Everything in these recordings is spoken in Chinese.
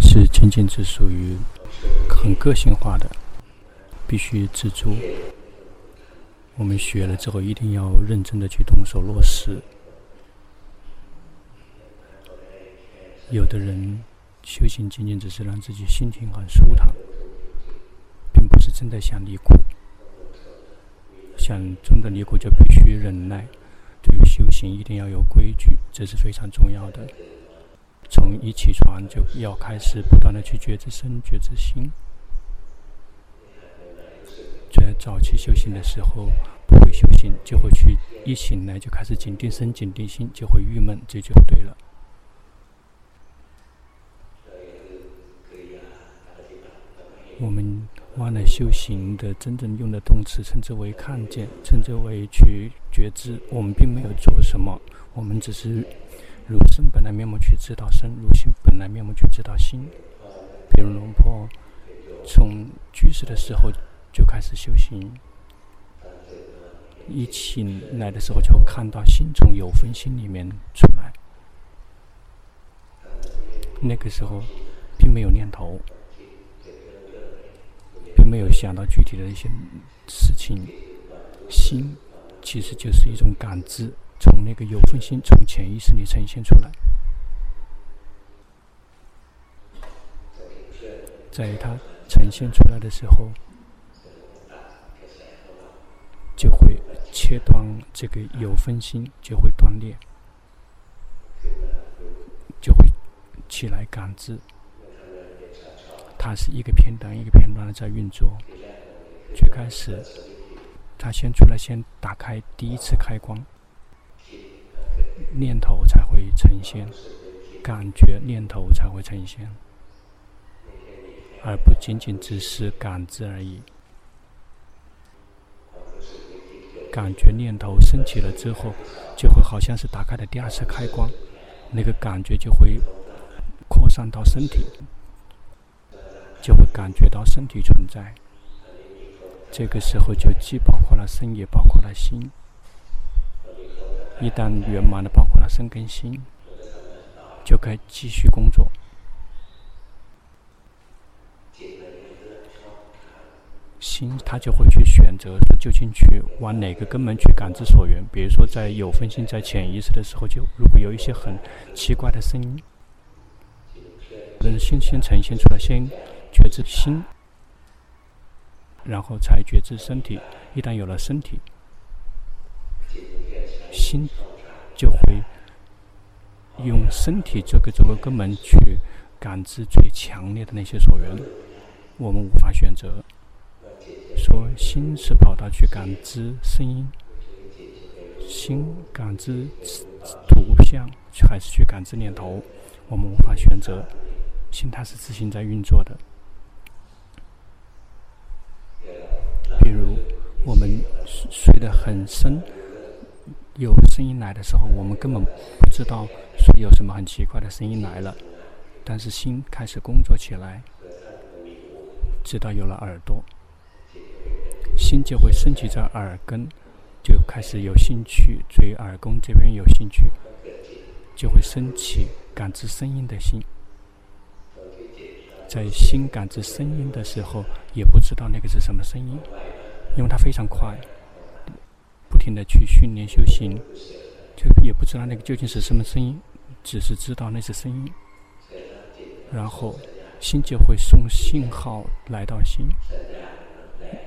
是仅仅只属于很个性化的，必须自助。我们学了之后，一定要认真的去动手落实。有的人修行仅仅只是让自己心情很舒坦，并不是真的想离苦。想真的离苦，就必须忍耐。对于修行，一定要有规矩，这是非常重要的。从一起床就要开始不断的去觉知身、觉知心。在早期修行的时候，不会修行，就会去一醒来就开始紧盯身、紧盯心，就会郁闷，这就对了。我们忘了修行的真正用的动词，称之为看见，称之为去觉知。我们并没有做什么，我们只是如身本来面目去知道身，如心本来面目去知道心。比如龙婆从居士的时候。就开始修行，一醒来的时候就看到心从有分心里面出来。那个时候并没有念头，并没有想到具体的一些事情。心其实就是一种感知，从那个有分心从潜意识里呈现出来，在它呈现出来的时候。就会切断这个有分心，就会断裂，就会起来感知。它是一个片段一个片段的在运作。最开始，它先出来，先打开第一次开关，念头才会呈现，感觉念头才会呈现，而不仅仅只是感知而已。感觉念头升起了之后，就会好像是打开的第二次开关，那个感觉就会扩散到身体，就会感觉到身体存在。这个时候就既包括了身，也包括了心。一旦圆满的包括了身跟心，就该继续工作。心，他就会去选择，究竟去往哪个根本去感知所缘。比如说，在有分心、在潜意识的时候，就如果有一些很奇怪的声音，人心先呈现出来，先觉知心，然后才觉知身体。一旦有了身体，心就会用身体这个作为根本去感知最强烈的那些所缘。我们无法选择。说心是跑到去感知声音，心感知图像，还是去感知念头？我们无法选择。心它是自行在运作的。比如我们睡得很深，有声音来的时候，我们根本不知道说有什么很奇怪的声音来了，但是心开始工作起来，直到有了耳朵。心就会升起在耳根，就开始有兴趣，对耳根这边有兴趣，就会升起感知声音的心。在心感知声音的时候，也不知道那个是什么声音，因为它非常快，停地去训练修行，就也不知道那个究竟是什么声音，只是知道那是声音，然后心就会送信号来到心。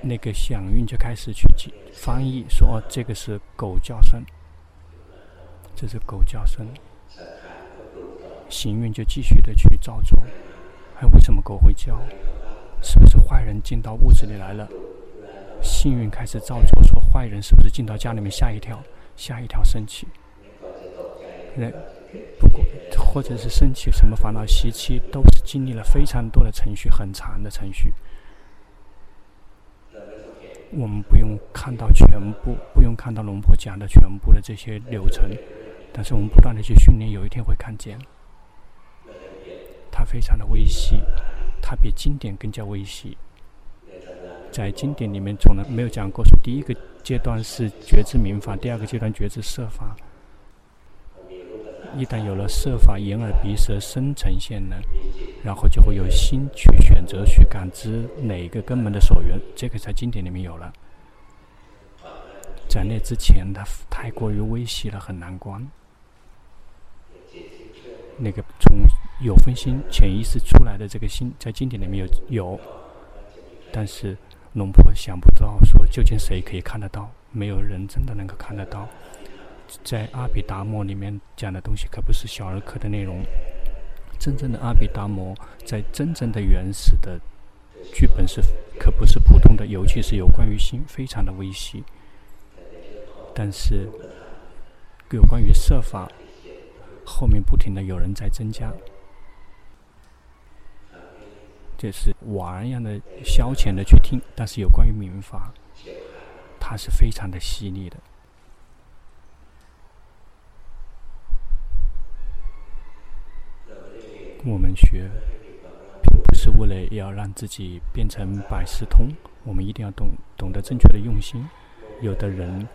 那个响应就开始去翻译，说这个是狗叫声，这是狗叫声。行运就继续的去照做。还为什么狗会叫？是不是坏人进到屋子里来了？幸运开始照做，说坏人是不是进到家里面吓一跳？吓一跳生气。人不过或者是生气什么烦恼习气，都是经历了非常多的程序，很长的程序。我们不用看到全部，不用看到龙婆讲的全部的这些流程，但是我们不断的去训练，有一天会看见。它非常的微细，它比经典更加微细。在经典里面从来没有讲过，说第一个阶段是觉知明法，第二个阶段觉知色法。一旦有了色法眼耳鼻舌身呈现呢，然后就会有心去选择去感知哪个根本的所缘，这个在经典里面有了。在那之前，它太过于微细了，很难观。那个从有分心潜意识出来的这个心，在经典里面有有，但是龙婆想不到说究竟谁可以看得到，没有人真的能够看得到。在阿毗达摩里面讲的东西可不是小儿科的内容，真正的阿毗达摩在真正的原始的剧本是可不是普通的，尤其是有关于心，非常的微细。但是，有关于设法，后面不停的有人在增加，就是玩一样的消遣的去听。但是有关于民法，它是非常的犀利的。我们学，并不是为了要让自己变成百事通，我们一定要懂懂得正确的用心。有的人。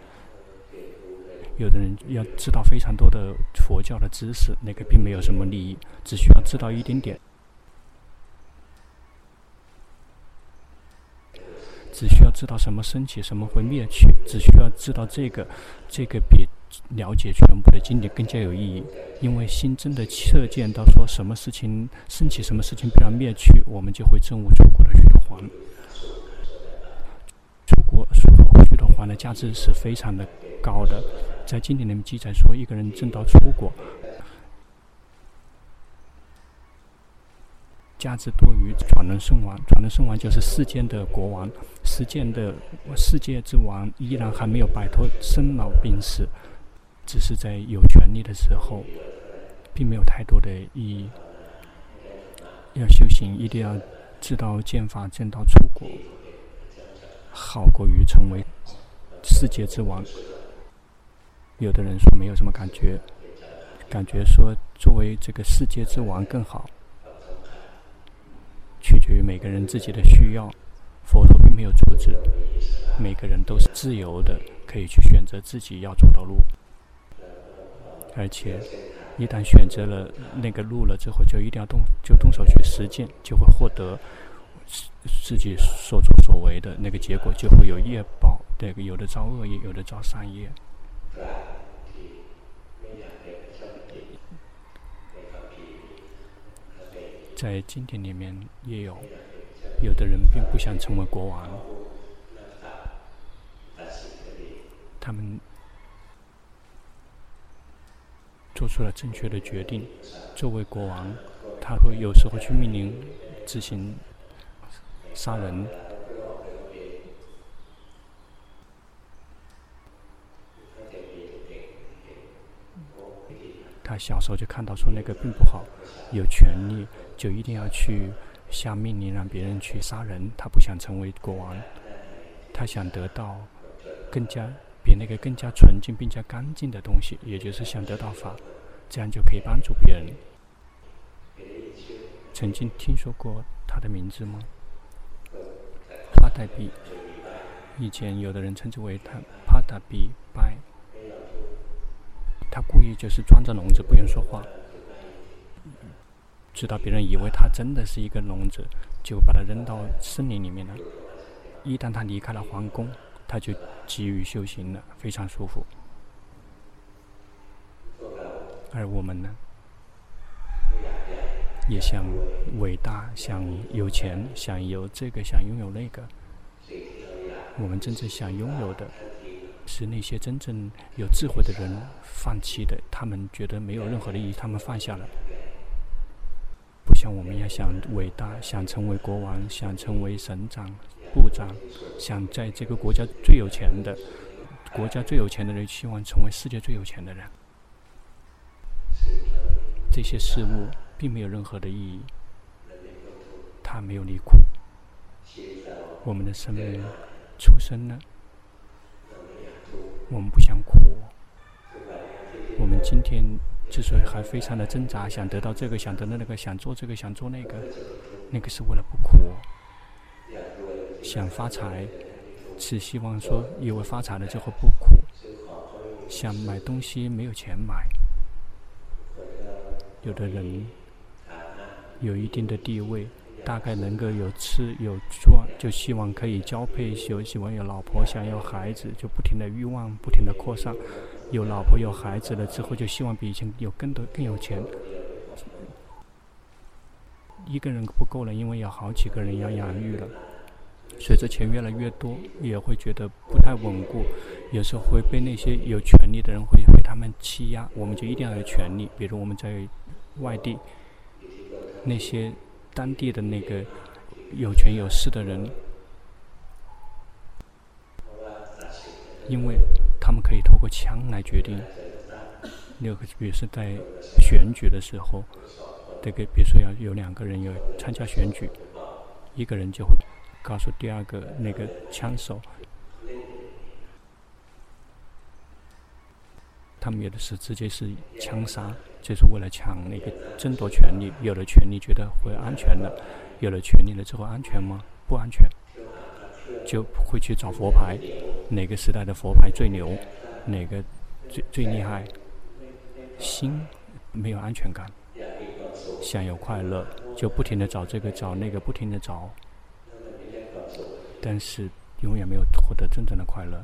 有的人要知道非常多的佛教的知识，那个并没有什么利益，只需要知道一点点，只需要知道什么升起，什么会灭去，只需要知道这个，这个比了解全部的经典更加有意义。因为心真的测见到说什么事情升起，什么事情必然灭去，我们就会证悟出果的须陀洹。出果须陀洹的价值是非常的高的。在经典里面记载说，一个人证到出果，价值多于转轮圣王。转轮圣王就是世间的国王，世间的世界之王，依然还没有摆脱生老病死，只是在有权力的时候，并没有太多的意义。要修行，一定要知道见法，证到出国，好过于成为世界之王。有的人说没有什么感觉，感觉说作为这个世界之王更好，取决于每个人自己的需要。佛陀并没有阻止，每个人都是自由的，可以去选择自己要走的路。而且，一旦选择了那个路了之后，就一定要动，就动手去实践，就会获得自己所作所为的那个结果，就会有业报。这个有的造恶业，有的造善业。在经典里面也有，有的人并不想成为国王，他们做出了正确的决定。作为国王，他会有时候去命令执行杀人。他小时候就看到说那个并不好，有权利就一定要去下命令让别人去杀人。他不想成为国王，他想得到更加比那个更加纯净并加干净的东西，也就是想得到法，这样就可以帮助别人。曾经听说过他的名字吗？帕达比，以前有的人称之为他帕达比拜。他故意就是装着聋子，不愿说话，直到别人以为他真的是一个聋子，就把他扔到森林里面了。一旦他离开了皇宫，他就急于修行了，非常舒服。而我们呢，也想伟大，想有钱，想有这个，想拥有那个。我们真正想拥有的。是那些真正有智慧的人放弃的，他们觉得没有任何的意义，他们放下了。不像我们要想伟大，想成为国王，想成为省长、部长，想在这个国家最有钱的国家最有钱的人，希望成为世界最有钱的人。这些事物并没有任何的意义，他没有离苦。我们的生命出生了。我们不想苦，我们今天之所以还非常的挣扎，想得到这个，想得到那个，想做这个，想做那个，那个是为了不苦。想发财，是希望说因为发财了之后不苦。想买东西没有钱买，有的人有一定的地位，大概能够有吃有做，就希望可以交配，有希望有老婆，想要孩子，就不停的欲望，不停的扩散。有老婆有孩子了之后，就希望比以前有更多更有钱。一个人不够了，因为有好几个人要养育了。随着钱越来越多，也会觉得不太稳固，有时候会被那些有权利的人会被他们欺压。我们就一定要有权利，比如我们在外地，那些当地的那个有权有势的人，因为他们可以透过枪来决定。那个，比如说在选举的时候，这个比如说要有两个人有参加选举，一个人就会。告诉第二个那个枪手，他们有的是直接是枪杀，就是为了抢那个争夺权利。有了权利觉得会安全了，有了权利了之后安全吗？不安全，就会去找佛牌，哪个时代的佛牌最牛，哪个最最厉害？心没有安全感，想有快乐，就不停的找这个找那个，不停的找。但是永远没有获得真正的快乐。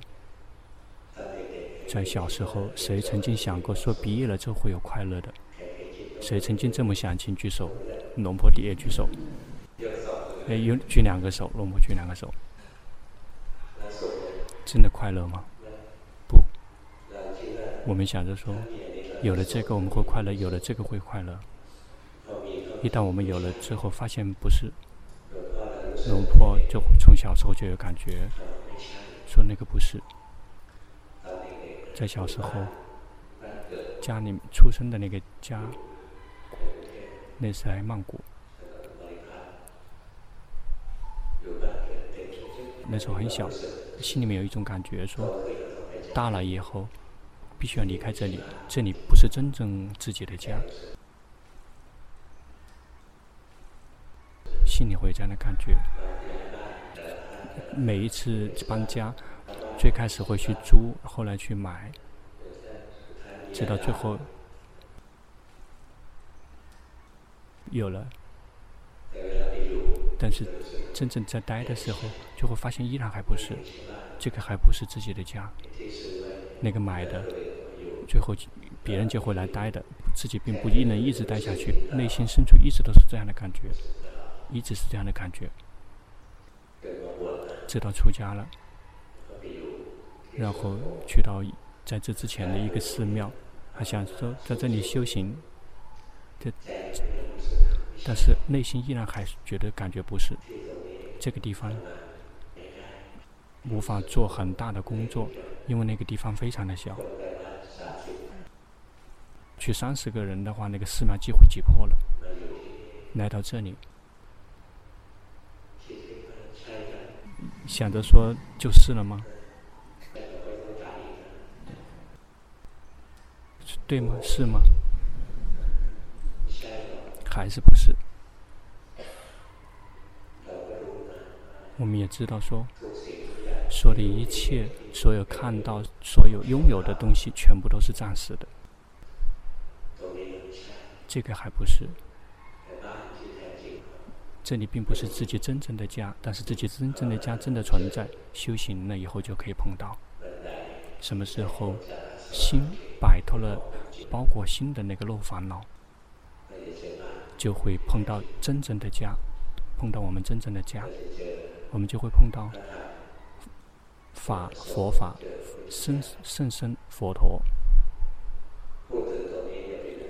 在小时候，谁曾经想过说毕业了之后会有快乐的？谁曾经这么想？请举手。龙婆底下举手。哎，有举两个手，龙婆举两个手。真的快乐吗？不。我们想着说，有了这个我们会快乐，有了这个会快乐。一旦我们有了之后，发现不是。龙婆就会从小时候就有感觉，说那个不是，在小时候家里出生的那个家，那是在曼谷，那时候很小，心里面有一种感觉说，大了以后必须要离开这里，这里不是真正自己的家。心里会有这样的感觉。每一次搬家，最开始会去租，后来去买，直到最后有了。但是真正在待的时候，就会发现依然还不是，这个还不是自己的家。那个买的，最后别人就会来待的，自己并不一能一直待下去，内心深处一直都是这样的感觉。一直是这样的感觉，直到出家了，然后去到在这之前的一个寺庙，还想说在这里修行，这，但是内心依然还是觉得感觉不是这个地方，无法做很大的工作，因为那个地方非常的小，去三十个人的话，那个寺庙几乎挤破了，来到这里。想着说就是了吗？对吗？是吗？还是不是？我们也知道说，所有的一切，所有看到、所有拥有的东西，全部都是暂时的。这个还不是。这里并不是自己真正的家，但是自己真正的家真的存在。修行了以后就可以碰到。什么时候心摆脱了包裹心的那个肉烦恼，就会碰到真正的家，碰到我们真正的家，我们就会碰到法佛法圣圣僧佛陀。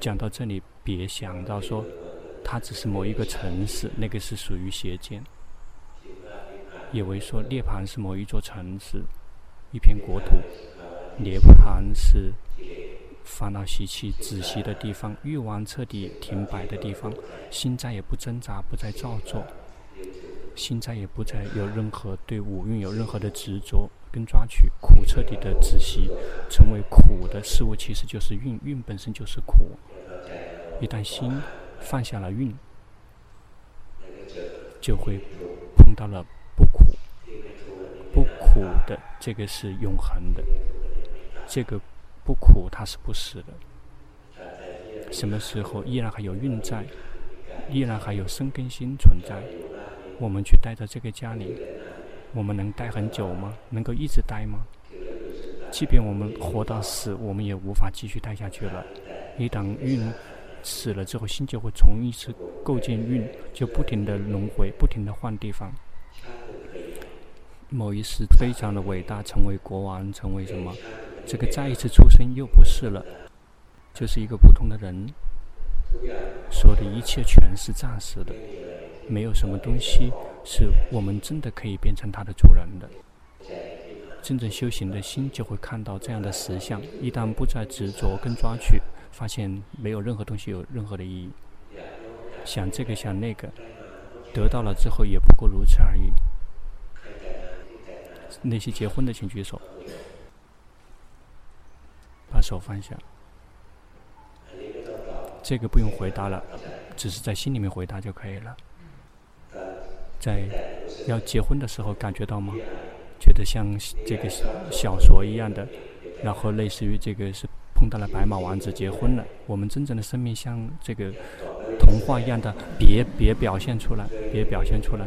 讲到这里，别想到说。它只是某一个城市，那个是属于邪见。以为说涅槃是某一座城市，一片国土。涅槃是烦恼习气止息的地方，欲望彻底停摆的地方，心再也不挣扎，不再造作，心再也不再有任何对五蕴有任何的执着跟抓取，苦彻底的止息，成为苦的事物，其实就是蕴，蕴本身就是苦。一旦心。放下了蕴，就会碰到了不苦。不苦的这个是永恒的，这个不苦它是不死的。什么时候依然还有运在，依然还有生根心存在，我们去待在这个家里，我们能待很久吗？能够一直待吗？即便我们活到死，我们也无法继续待下去了。一旦运死了之后，心就会重一次构建运，就不停地轮回，不停地换地方。某一世非常的伟大，成为国王，成为什么？这个再一次出生又不是了，就是一个普通的人。所有的一切全是暂时的，没有什么东西是我们真的可以变成它的主人的。真正修行的心就会看到这样的实相，一旦不再执着跟抓取，发现没有任何东西有任何的意义。想这个想那个，得到了之后也不过如此而已。那些结婚的请举手，把手放下。这个不用回答了，只是在心里面回答就可以了。在要结婚的时候感觉到吗？觉得像这个小说一样的，然后类似于这个是碰到了白马王子结婚了。我们真正的生命像这个童话一样的，别别表现出来，别表现出来。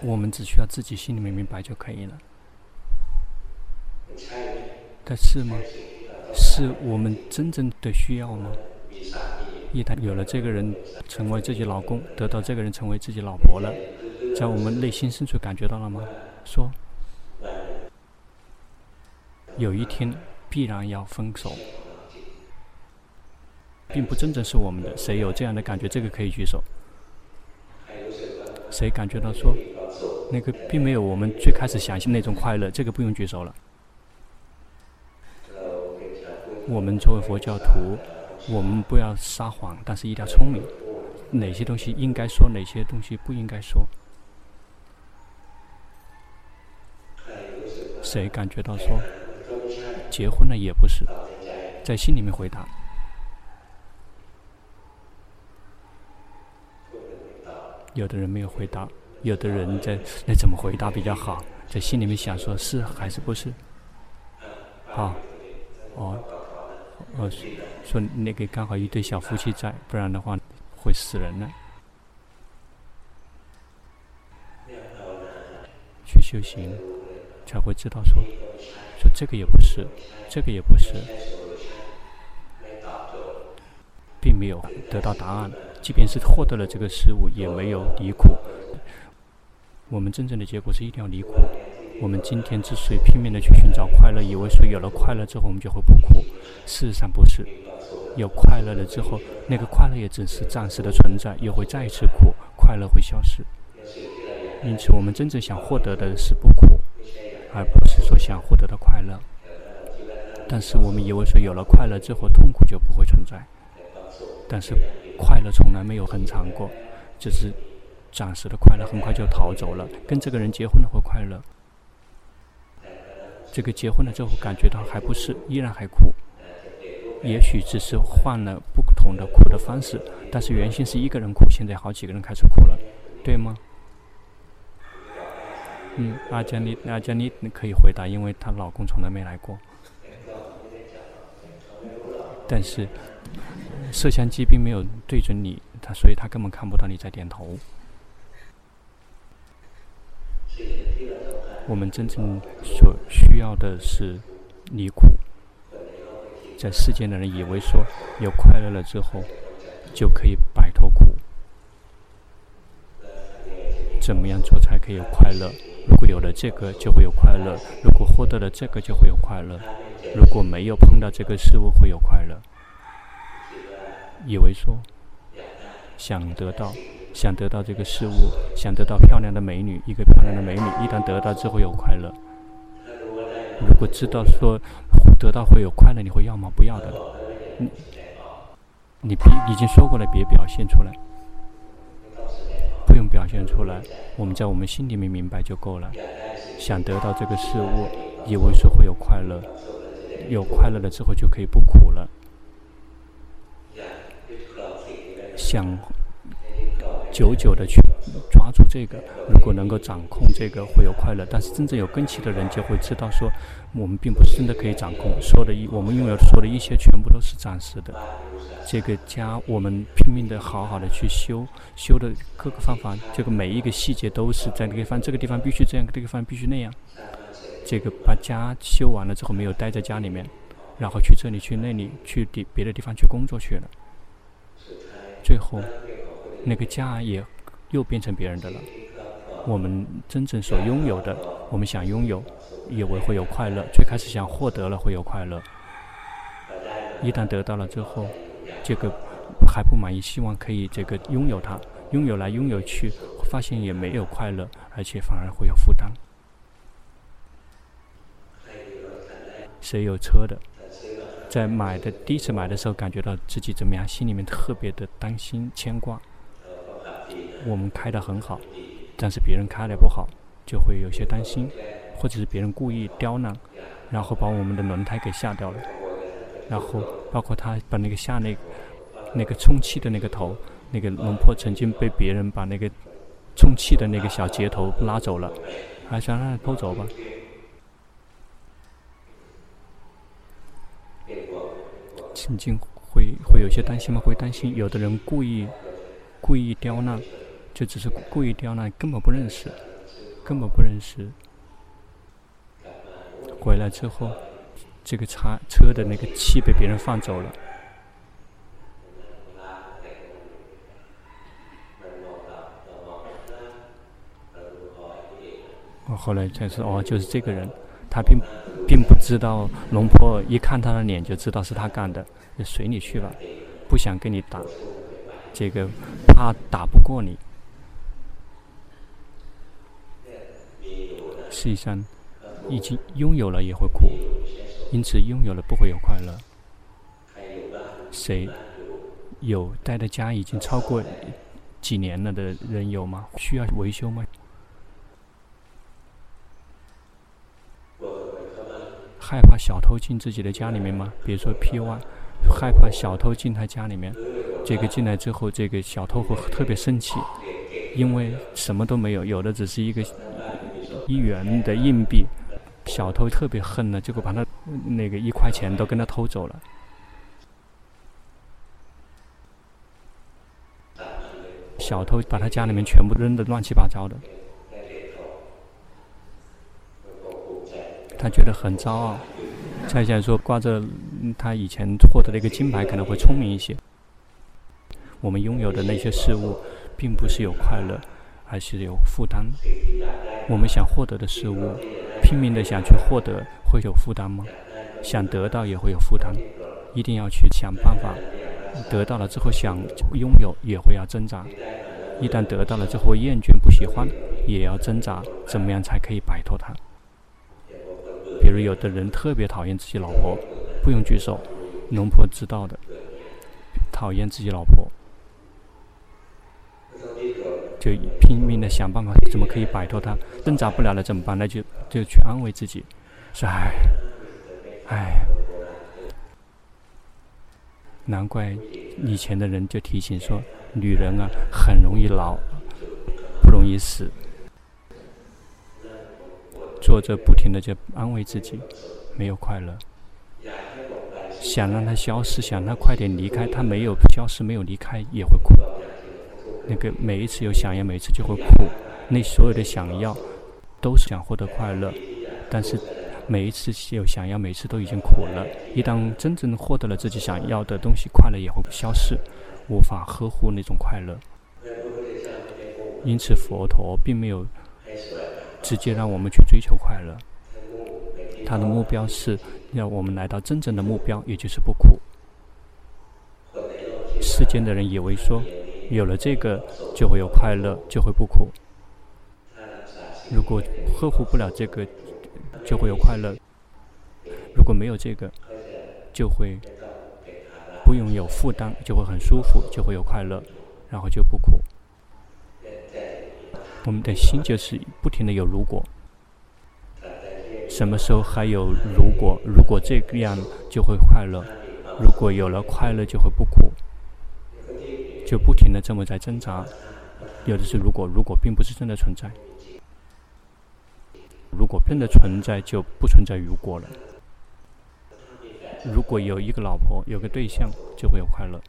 我们只需要自己心里面明白就可以了。但是吗？是我们真正的需要吗？一旦有了这个人成为自己老公，得到这个人成为自己老婆了。在我们内心深处感觉到了吗？说，有一天必然要分手，并不真正是我们的。谁有这样的感觉？这个可以举手。谁感觉到说，那个并没有我们最开始想象那种快乐？这个不用举手了。我们作为佛教徒，我们不要撒谎，但是一定要聪明。哪些东西应该说，哪些东西不应该说。谁感觉到说，结婚了也不是，在心里面回答。有的人没有回答，有的人在那怎么回答比较好？在心里面想说是还是不是？啊，哦，哦，说那个刚好一对小夫妻在，不然的话会死人了。去修行。才会知道说，说这个也不是，这个也不是，并没有得到答案。即便是获得了这个事物，也没有离苦。我们真正的结果是一定要离苦。我们今天之所以拼命的去寻找快乐，以为说有了快乐之后我们就会不苦，事实上不是。有快乐了之后，那个快乐也只是暂时的存在，又会再一次苦，快乐会消失。因此，我们真正想获得的是不苦。而不是说想获得的快乐，但是我们以为说有了快乐之后，痛苦就不会存在。但是快乐从来没有很长过，只是暂时的快乐很快就逃走了。跟这个人结婚了会快乐，这个结婚了之后感觉到还不是，依然还苦。也许只是换了不同的苦的方式，但是原先是一个人苦，现在好几个人开始苦了，对吗？嗯，阿加妮，阿加妮可以回答，因为她老公从来没来过。但是摄像机并没有对准你，他所以他根本看不到你在点头。我们真正所需要的是离苦。在世间的人以为说有快乐了之后就可以摆脱苦，怎么样做才可以有快乐？如果有了这个，就会有快乐；如果获得了这个，就会有快乐；如果没有碰到这个事物，会有快乐。以为说想得到，想得到这个事物，想得到漂亮的美女，一个漂亮的美女，一旦得到之后有快乐。如果知道说得到会有快乐，你会要吗？不要的。你你已经说过了，别表现出来。不用表现出来，我们在我们心里面明白就够了。想得到这个事物，以为说会有快乐，有快乐了之后就可以不苦了。想久久的去抓住这个，如果能够掌控这个，会有快乐。但是真正有根基的人就会知道说，我们并不是真的可以掌控，所有的一我们拥有的所有的一切全部都是暂时的。这个家，我们拼命的好好的去修，修的各个方法，这个每一个细节都是在那个地方，这个地方必须这样，这个地方必须那样。这个把家修完了之后，没有待在家里面，然后去这里去那里去地别的地方去工作去了，最后那个家也又变成别人的了。我们真正所拥有的，我们想拥有，以为会有快乐，最开始想获得了会有快乐，一旦得到了之后，这个还不满意，希望可以这个拥有它，拥有来拥有去，发现也没有快乐，而且反而会有负担。谁有车的，在买的第一次买的时候，感觉到自己怎么样？心里面特别的担心、牵挂。我们开得很好，但是别人开得不好，就会有些担心，或者是别人故意刁难，然后把我们的轮胎给下掉了。然后包括他把那个下那、那个充气的那个头，那个龙坡曾经被别人把那个充气的那个小接头拉走了，还想让他偷走吧。曾经会会有些担心吗？会担心有的人故意故意刁难，就只是故意刁难，根本不认识，根本不认识。回来之后，这个车车的那个气被别人放走了。我后来才说，哦，就是这个人，他并。并不知道龙婆一看他的脸就知道是他干的，就随你去吧，不想跟你打，这个怕打不过你。实际上，已经拥有了也会苦，因此拥有了不会有快乐。谁有待的家已经超过几年了的人有吗？需要维修吗？害怕小偷进自己的家里面吗？比如说 P1，害怕小偷进他家里面，这个进来之后，这个小偷会特别生气，因为什么都没有，有的只是一个一元的硬币，小偷特别恨呢，结果把他那个一块钱都跟他偷走了。小偷把他家里面全部扔得乱七八糟的。他觉得很骄傲，再加上说挂着他以前获得的一个金牌，可能会聪明一些。我们拥有的那些事物，并不是有快乐，还是有负担。我们想获得的事物，拼命的想去获得，会有负担吗？想得到也会有负担，一定要去想办法。得到了之后想拥有，也会要挣扎。一旦得到了之后厌倦不喜欢，也要挣扎，怎么样才可以摆脱它？比如有的人特别讨厌自己老婆，不用举手，龙婆知道的。讨厌自己老婆，就拼命的想办法，怎么可以摆脱她？挣扎不了了怎么办？那就就去安慰自己，说唉，唉。难怪以前的人就提醒说，女人啊很容易老，不容易死。坐着不停的就安慰自己，没有快乐。想让他消失，想让他快点离开，他没有消失，没有离开也会哭。那个每一次有想要，每次就会苦。那所有的想要，都是想获得快乐，但是每一次有想要，每次都已经苦了。一旦真正获得了自己想要的东西，快乐也会消失，无法呵护那种快乐。因此，佛陀并没有。直接让我们去追求快乐，他的目标是要我们来到真正的目标，也就是不苦。世间的人以为说，有了这个就会有快乐，就会不苦。如果呵护不了这个，就会有快乐；如果没有这个，就会不用有负担，就会很舒服，就会有快乐，然后就不苦。我们的心就是不停的有如果，什么时候还有如果？如果这样就会快乐，如果有了快乐就会不苦，就不停的这么在挣扎，有的是如果，如果并不是真的存在。如果真的存在，就不存在如果了。如果有一个老婆，有个对象，就会有快乐。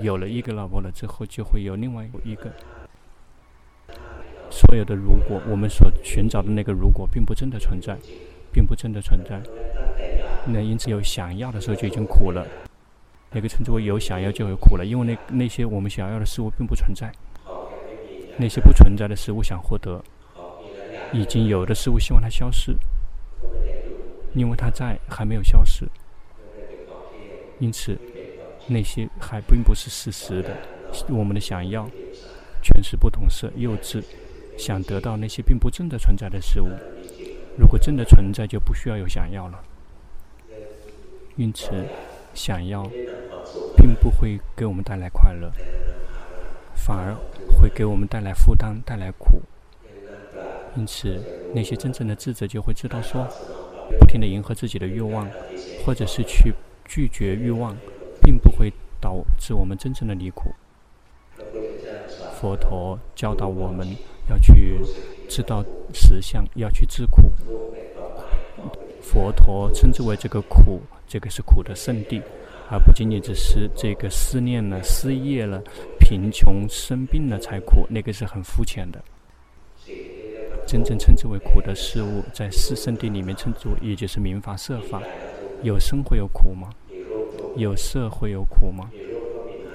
有了一个老婆了之后，就会有另外一个。所有的如果，我们所寻找的那个如果，并不真的存在，并不真的存在。那因此有想要的时候就已经苦了。那个称之为有想要就有苦了，因为那那些我们想要的事物并不存在。那些不存在的事物想获得。已经有的事物希望它消失，因为它在还没有消失，因此那些还并不是事实的。我们的想要全是不懂事、幼稚，想得到那些并不真的存在的事物。如果真的存在，就不需要有想要了。因此，想要并不会给我们带来快乐，反而会给我们带来负担、带来苦。因此，那些真正的智者就会知道说，不停地迎合自己的欲望，或者是去拒绝欲望，并不会导致我们真正的离苦。佛陀教导我们要去知道实相，要去知苦。佛陀称之为这个苦，这个是苦的圣地，而不仅仅只是这个思念了、失业了、贫穷、生病了才苦，那个是很肤浅的。真正称之为苦的事物，在四圣地里面称之为，也就是名法、色法。有生会有苦吗？有色会有苦吗？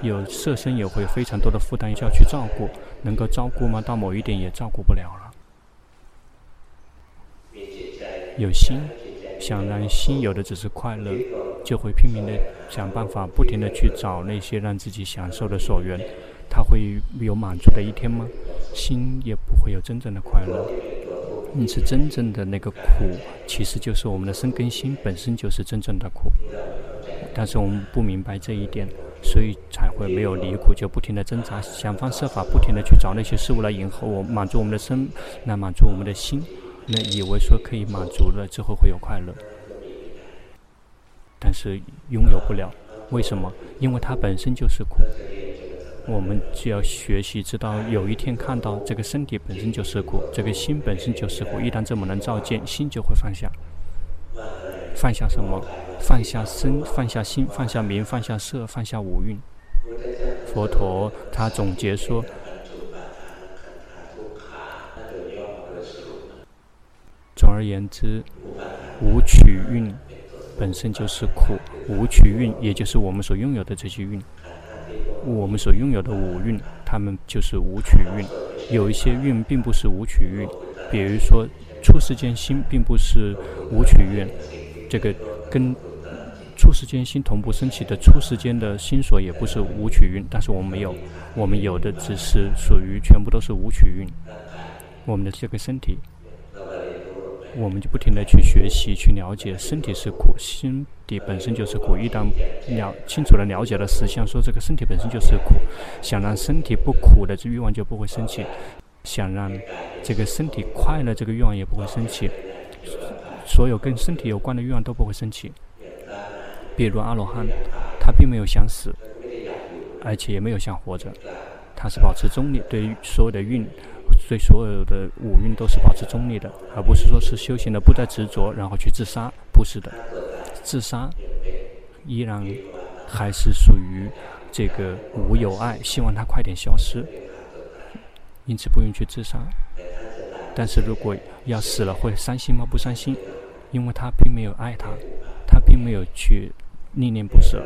有色身也会有非常多的负担需要去照顾，能够照顾吗？到某一点也照顾不了了。有心，想让心有的只是快乐，就会拼命的想办法，不停的去找那些让自己享受的所缘。他会有满足的一天吗？心也不会有真正的快乐。因此，真正的那个苦，其实就是我们的身跟心本身就是真正的苦。但是我们不明白这一点，所以才会没有离苦，就不停的挣扎，想方设法，不停的去找那些事物来迎合我，满足我们的身，来满足我们的心，那以为说可以满足了之后会有快乐，但是拥有不了。为什么？因为它本身就是苦。我们就要学习，知道有一天看到这个身体本身就是苦，这个心本身就是苦。一旦这么能照见，心就会放下。放下什么？放下身，放下心，放下名，放下色，放下五蕴。佛陀他总结说：总而言之，五取蕴本身就是苦，五取蕴也就是我们所拥有的这些蕴。我们所拥有的五蕴，它们就是五取蕴。有一些蕴并不是五取蕴，比如说初世间心并不是五取蕴，这个跟初世间心同步升起的初世间的心所也不是五取蕴。但是我们没有，我们有的只是属于全部都是五取蕴。我们的这个身体。我们就不停地去学习、去了解，身体是苦，心底本身就是苦。一旦了清楚地了解了实相，说这个身体本身就是苦，想让身体不苦的这欲望就不会升起；想让这个身体快乐，这个欲望也不会升起。所有跟身体有关的欲望都不会升起。比如阿罗汉，他并没有想死，而且也没有想活着，他是保持中立，对于所有的运。对所有的五蕴都是保持中立的，而不是说是修行的不再执着，然后去自杀，不是的，自杀依然还是属于这个无有爱，希望它快点消失，因此不用去自杀。但是如果要死了会伤心吗？不伤心，因为他并没有爱他，他并没有去念念不舍。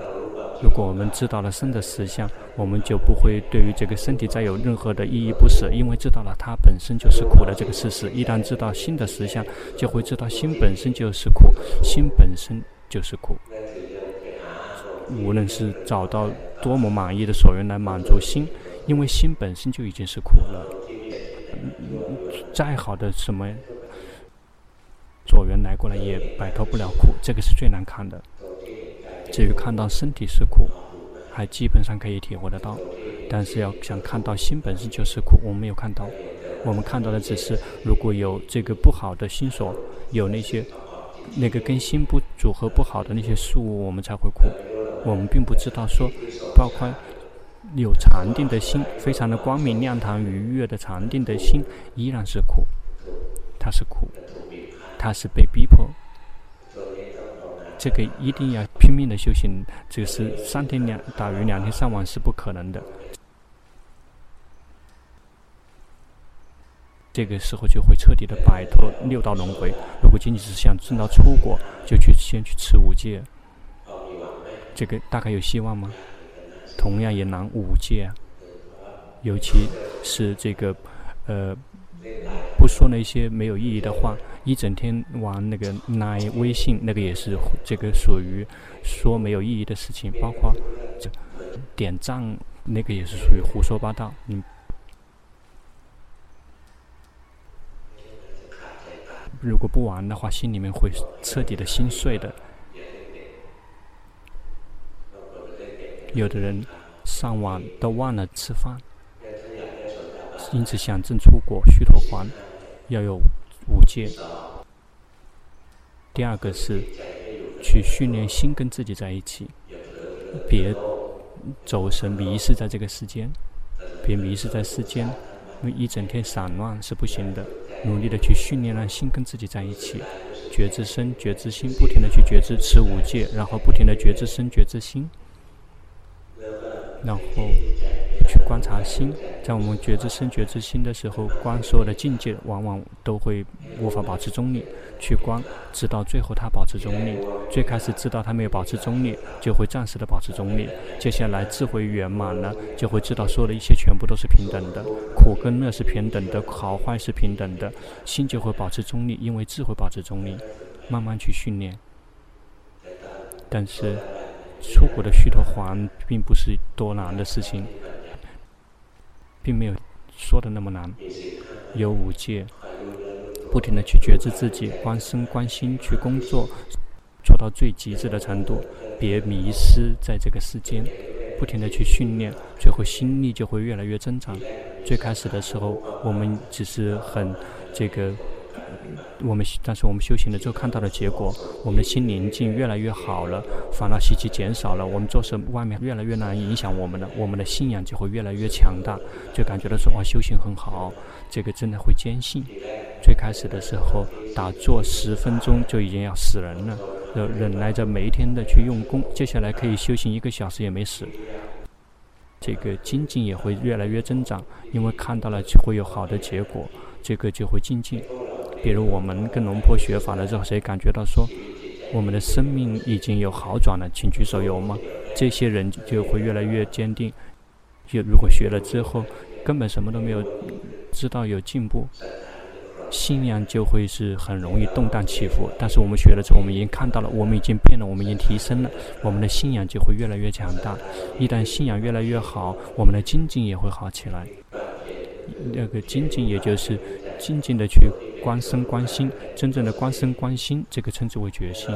如果我们知道了生的实相，我们就不会对于这个身体再有任何的依依不舍，因为知道了它本身就是苦的这个事实。一旦知道心的实相，就会知道心本身就是苦，心本身就是苦。无论是找到多么满意的所缘来满足心，因为心本身就已经是苦了。再好的什么所缘来过来也摆脱不了苦，这个是最难看的。至于看到身体是苦，还基本上可以体会得到，但是要想看到心本身就是苦，我们没有看到。我们看到的只是如果有这个不好的心所，有那些那个跟心不组合不好的那些事物，我们才会苦。我们并不知道说，包括有禅定的心，非常的光明亮堂、愉悦的禅定的心，依然是苦，它是苦，它是被逼。这个一定要拼命的修行，这是三天两打鱼两天晒网是不可能的。这个时候就会彻底的摆脱六道轮回。如果仅仅是想挣到出国，就去先去持五戒。这个大概有希望吗？同样也难五戒啊，尤其是这个，呃，不说那些没有意义的话，一整天玩那个拉微信，那个也是这个属于说没有意义的事情，包括这点赞，那个也是属于胡说八道。嗯，如果不玩的话，心里面会彻底的心碎的。有的人上网都忘了吃饭，因此想证出果须陀洹要有五戒。第二个是去训练心跟自己在一起，别走神迷失在这个世间，别迷失在世间，因为一整天散乱是不行的。努力的去训练让心跟自己在一起，觉知身、觉知心，不停的去觉知持五戒，然后不停的觉知身、觉知心。然后去观察心，在我们觉知身、觉知心的时候，观所有的境界，往往都会无法保持中立。去观，直到最后他保持中立。最开始知道他没有保持中立，就会暂时的保持中立。接下来智慧圆满了，就会知道所有的一切全部都是平等的，苦跟乐是平等的，好坏是平等的，心就会保持中立，因为智慧保持中立。慢慢去训练，但是。出国的须陀环并不是多难的事情，并没有说的那么难。有五戒，不停的去觉知自己，观身观心去工作，做到最极致的程度，别迷失在这个世间，不停的去训练，最后心力就会越来越增长。最开始的时候，我们只是很这个。我们但是我们修行了之后看到的结果，我们的心宁静越来越好了，烦恼习气减少了，我们做事外面越来越难影响我们了，我们的信仰就会越来越强大，就感觉到说哇修行很好，这个真的会坚信。最开始的时候打坐十分钟就已经要死人了，忍耐着每一天的去用功，接下来可以修行一个小时也没死。这个精进也会越来越增长，因为看到了就会有好的结果，这个就会精进。比如我们跟龙婆学法了之后，谁感觉到说我们的生命已经有好转了？请举手，有吗？这些人就会越来越坚定。就如果学了之后根本什么都没有知道有进步，信仰就会是很容易动荡起伏。但是我们学了之后，我们已经看到了，我们已经变了，我们已经提升了，我们的信仰就会越来越强大。一旦信仰越来越好，我们的精进也会好起来。那个精进，也就是静静的去。观身观心，真正的观身观心，这个称之为决心。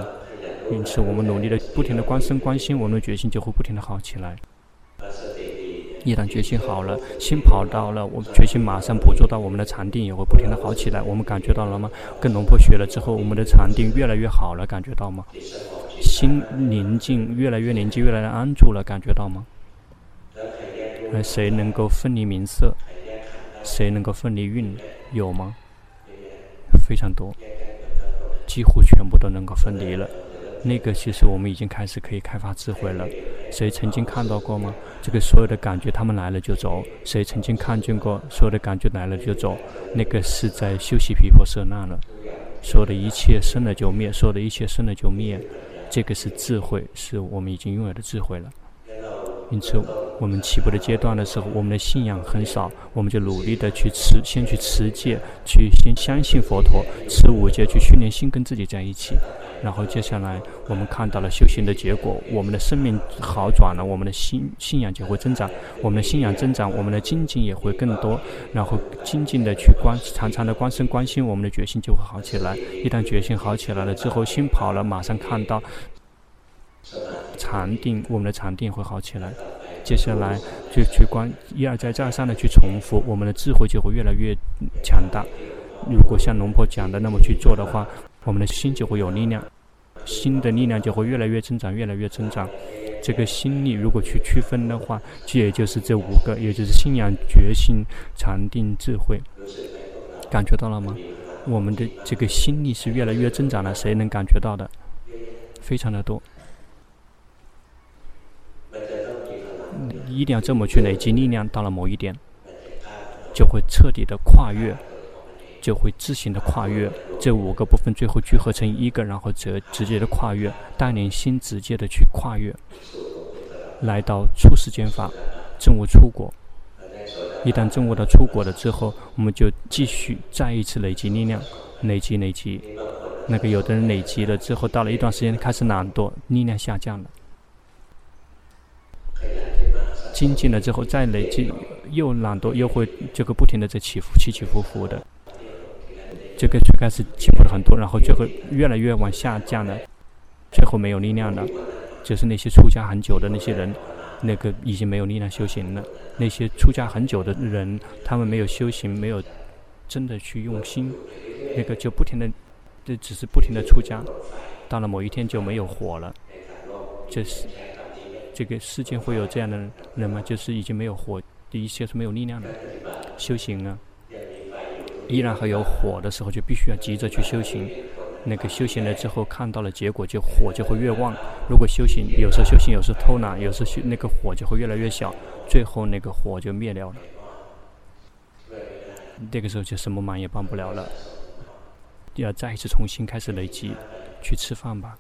因此，我们努力的不停的观身观心，我们的决心就会不停的好起来。一旦决心好了，心跑到了，我们决心马上捕捉到我们的禅定，也会不停的好起来。我们感觉到了吗？跟龙婆学了之后，我们的禅定越来越好了，感觉到吗？心宁静，越来越宁静，越来越安住了，感觉到吗？那谁能够分离名色？谁能够分离运？有吗？非常多，几乎全部都能够分离了。那个其实我们已经开始可以开发智慧了。谁曾经看到过吗？这个所有的感觉，他们来了就走。谁曾经看见过所有的感觉来了就走？那个是在修习毗婆舍那了。所有的一切生了就灭，所有的一切生了就灭。这个是智慧，是我们已经拥有的智慧了。因此，我们起步的阶段的时候，我们的信仰很少，我们就努力的去持，先去持戒，去先相信佛陀，持五戒去训练心跟自己在一起。然后接下来，我们看到了修行的结果，我们的生命好转了，我们的信信仰就会增长，我们的信仰增长，我们的精进也会更多。然后静静的去观，常常的观身观心，我们的决心就会好起来。一旦决心好起来了之后，心跑了，马上看到。禅定，我们的禅定会好起来。接下来就去观一而再、再而三的去重复，我们的智慧就会越来越强大。如果像龙婆讲的那么去做的话，我们的心就会有力量，心的力量就会越来越增长，越来越增长。这个心力如果去区分的话，这也就是这五个，也就是信仰、决心、禅定、智慧。感觉到了吗？我们的这个心力是越来越增长了，谁能感觉到的？非常的多。一定要这么去累积力量，到了某一点，就会彻底的跨越，就会自行的跨越这五个部分，最后聚合成一个，然后直直接的跨越，带领心直接的去跨越，来到初世间法，证悟出国。一旦证悟到出国了之后，我们就继续再一次累积力量，累积累积。那个有的人累积了之后，到了一段时间开始懒惰，力量下降了。精进了之后再累积，又懒惰，又会这个不停的在起伏，起起伏伏的。这个最开始起伏了很多，然后最后越来越往下降了，最后没有力量了。就是那些出家很久的那些人，那个已经没有力量修行了。那些出家很久的人，他们没有修行，没有真的去用心，那个就不停的，这只是不停的出家，到了某一天就没有火了，就是。这个世间会有这样的人吗？就是已经没有火，的一些是没有力量的修行啊，依然还有火的时候，就必须要急着去修行。那个修行了之后，看到了结果，就火就会越旺。如果修行有时候修行，有时候偷懒，有时候那个火就会越来越小，最后那个火就灭掉了。那个时候就什么忙也帮不了了，要再一次重新开始累积，去吃饭吧。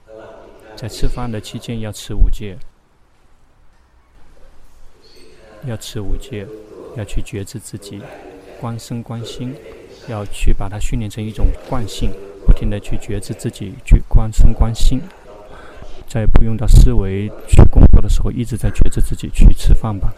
在吃饭的期间要持五戒。要持五戒，要去觉知自己，观身观心，要去把它训练成一种惯性，不停的去觉知自己，去观身观心，在不用到思维去工作的时候，一直在觉知自己。去吃饭吧。